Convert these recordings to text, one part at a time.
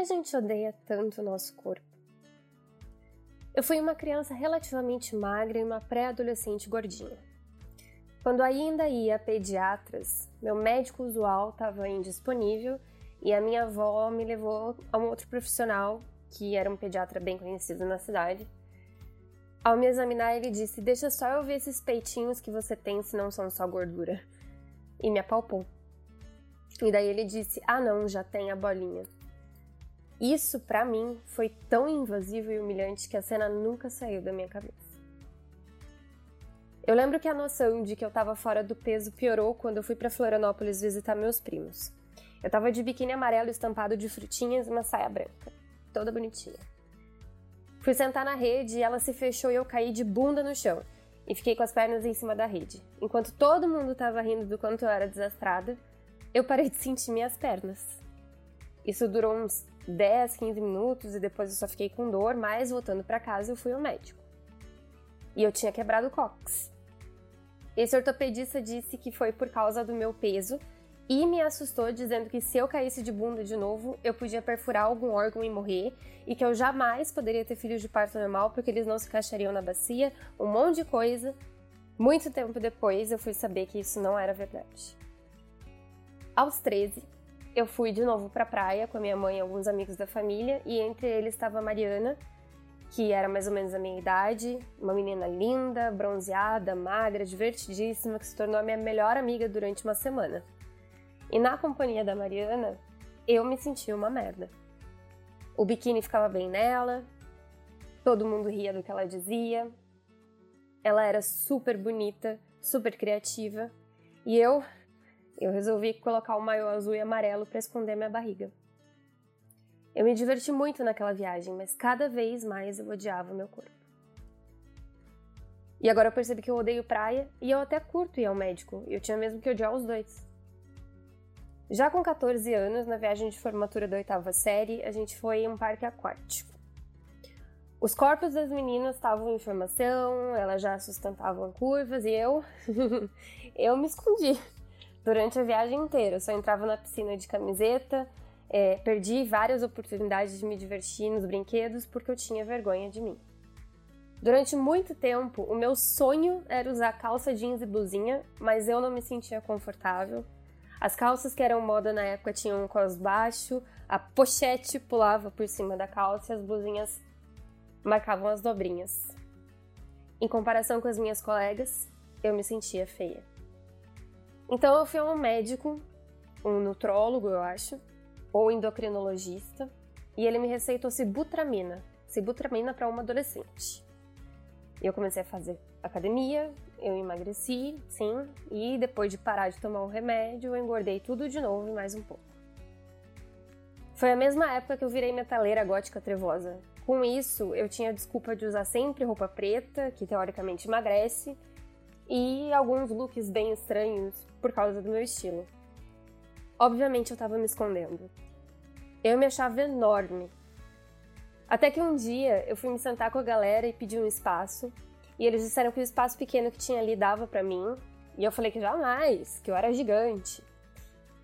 a gente odeia tanto o nosso corpo? Eu fui uma criança relativamente magra e uma pré-adolescente gordinha. Quando ainda ia a pediatras, meu médico usual estava indisponível e a minha avó me levou a um outro profissional, que era um pediatra bem conhecido na cidade. Ao me examinar, ele disse: Deixa só eu ver esses peitinhos que você tem, se não são só gordura. E me apalpou. E daí ele disse: Ah, não, já tem a bolinha. Isso, para mim, foi tão invasivo e humilhante que a cena nunca saiu da minha cabeça. Eu lembro que a noção de que eu tava fora do peso piorou quando eu fui para Florianópolis visitar meus primos. Eu tava de biquíni amarelo estampado de frutinhas e uma saia branca, toda bonitinha. Fui sentar na rede e ela se fechou e eu caí de bunda no chão e fiquei com as pernas em cima da rede. Enquanto todo mundo tava rindo do quanto eu era desastrada, eu parei de sentir minhas pernas. Isso durou uns 10, 15 minutos e depois eu só fiquei com dor, mas voltando para casa eu fui ao médico. E eu tinha quebrado o cóccix. Esse ortopedista disse que foi por causa do meu peso e me assustou dizendo que se eu caísse de bunda de novo, eu podia perfurar algum órgão e morrer, e que eu jamais poderia ter filhos de parto normal porque eles não se encaixariam na bacia, um monte de coisa. Muito tempo depois eu fui saber que isso não era verdade. Aos 13, eu fui de novo para a praia com a minha mãe e alguns amigos da família, e entre eles estava a Mariana, que era mais ou menos a minha idade, uma menina linda, bronzeada, magra, divertidíssima, que se tornou a minha melhor amiga durante uma semana. E na companhia da Mariana, eu me sentia uma merda. O biquíni ficava bem nela, todo mundo ria do que ela dizia. Ela era super bonita, super criativa, e eu eu resolvi colocar o maiô azul e amarelo para esconder minha barriga. Eu me diverti muito naquela viagem, mas cada vez mais eu odiava meu corpo. E agora eu percebi que eu odeio praia e eu até curto ir ao médico, eu tinha mesmo que odiar os dois. Já com 14 anos, na viagem de formatura da oitava série, a gente foi em um parque aquático. Os corpos das meninas estavam em formação, elas já sustentavam curvas e eu. eu me escondi durante a viagem inteira. Eu só entrava na piscina de camiseta, é, perdi várias oportunidades de me divertir nos brinquedos porque eu tinha vergonha de mim. Durante muito tempo, o meu sonho era usar calça jeans e blusinha, mas eu não me sentia confortável. As calças que eram moda na época tinham um cos baixo, a pochete pulava por cima da calça e as blusinhas marcavam as dobrinhas. Em comparação com as minhas colegas, eu me sentia feia. Então eu fui a um médico, um nutrólogo, eu acho, ou endocrinologista, e ele me receitou sibutramina, sibutramina para uma adolescente. Eu comecei a fazer academia, eu emagreci, sim, e depois de parar de tomar o remédio, eu engordei tudo de novo e mais um pouco. Foi a mesma época que eu virei metaleira gótica trevosa. Com isso, eu tinha a desculpa de usar sempre roupa preta, que teoricamente emagrece, e alguns looks bem estranhos por causa do meu estilo. Obviamente eu tava me escondendo. Eu me achava enorme. Até que um dia eu fui me sentar com a galera e pedi um espaço, e eles disseram que o espaço pequeno que tinha ali dava para mim, e eu falei que jamais, que eu era gigante.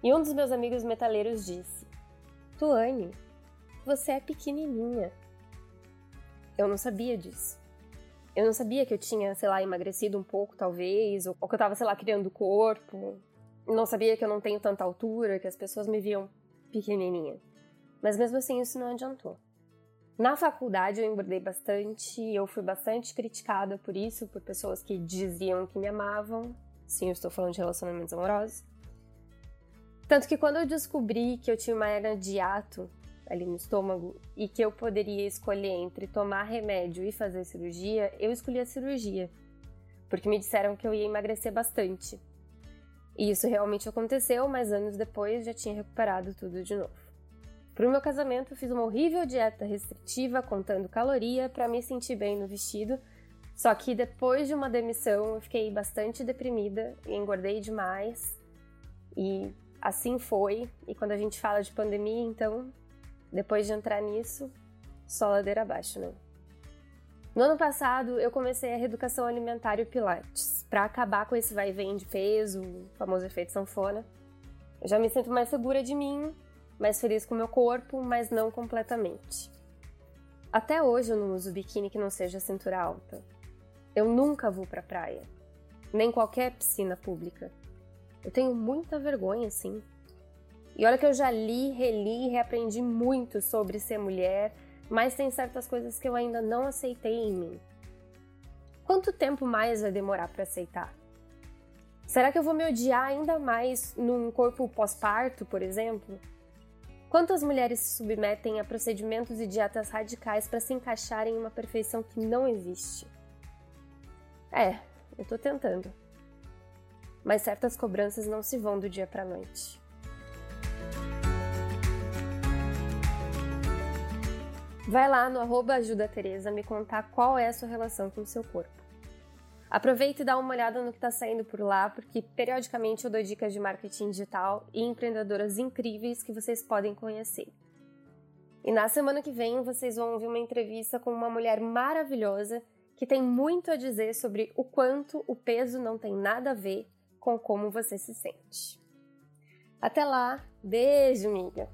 E um dos meus amigos metaleiros disse: Tuane, você é pequenininha. Eu não sabia disso. Eu não sabia que eu tinha, sei lá, emagrecido um pouco, talvez, ou, que eu tava, sei lá, criando corpo. Não sabia que eu não tenho tanta altura, que as pessoas me viam pequenininha. Mas mesmo assim, isso não adiantou. Na faculdade eu engordei bastante, eu fui bastante criticada por isso, por pessoas que diziam que me amavam. Sim, eu estou falando de relacionamentos amorosos. Tanto que quando eu descobri que eu tinha uma hernia de hiato, ali no estômago e que eu poderia escolher entre tomar remédio e fazer cirurgia, eu escolhi a cirurgia, porque me disseram que eu ia emagrecer bastante. E isso realmente aconteceu, mas anos depois já tinha recuperado tudo de novo. Para o meu casamento, fiz uma horrível dieta restritiva, contando caloria, para me sentir bem no vestido. Só que depois de uma demissão, eu fiquei bastante deprimida e engordei demais. E assim foi. E quando a gente fala de pandemia, então depois de entrar nisso, só ladeira abaixo, né? No ano passado, eu comecei a reeducação alimentar e o Pilates, para acabar com esse vai e vem de peso, o famoso efeito sanfona. Eu já me sinto mais segura de mim mais feliz com meu corpo, mas não completamente. Até hoje eu não uso biquíni que não seja cintura alta. Eu nunca vou pra praia, nem qualquer piscina pública. Eu tenho muita vergonha, sim. E olha que eu já li, reli e reaprendi muito sobre ser mulher, mas tem certas coisas que eu ainda não aceitei em mim. Quanto tempo mais vai demorar para aceitar? Será que eu vou me odiar ainda mais num corpo pós-parto, por exemplo? Quantas mulheres se submetem a procedimentos e dietas radicais para se encaixarem em uma perfeição que não existe? É, eu tô tentando. Mas certas cobranças não se vão do dia para noite. Vai lá no arroba Ajuda Tereza me contar qual é a sua relação com o seu corpo. Aproveita e dá uma olhada no que está saindo por lá, porque periodicamente eu dou dicas de marketing digital e empreendedoras incríveis que vocês podem conhecer. E na semana que vem vocês vão ouvir uma entrevista com uma mulher maravilhosa que tem muito a dizer sobre o quanto o peso não tem nada a ver com como você se sente. Até lá, beijo, amiga!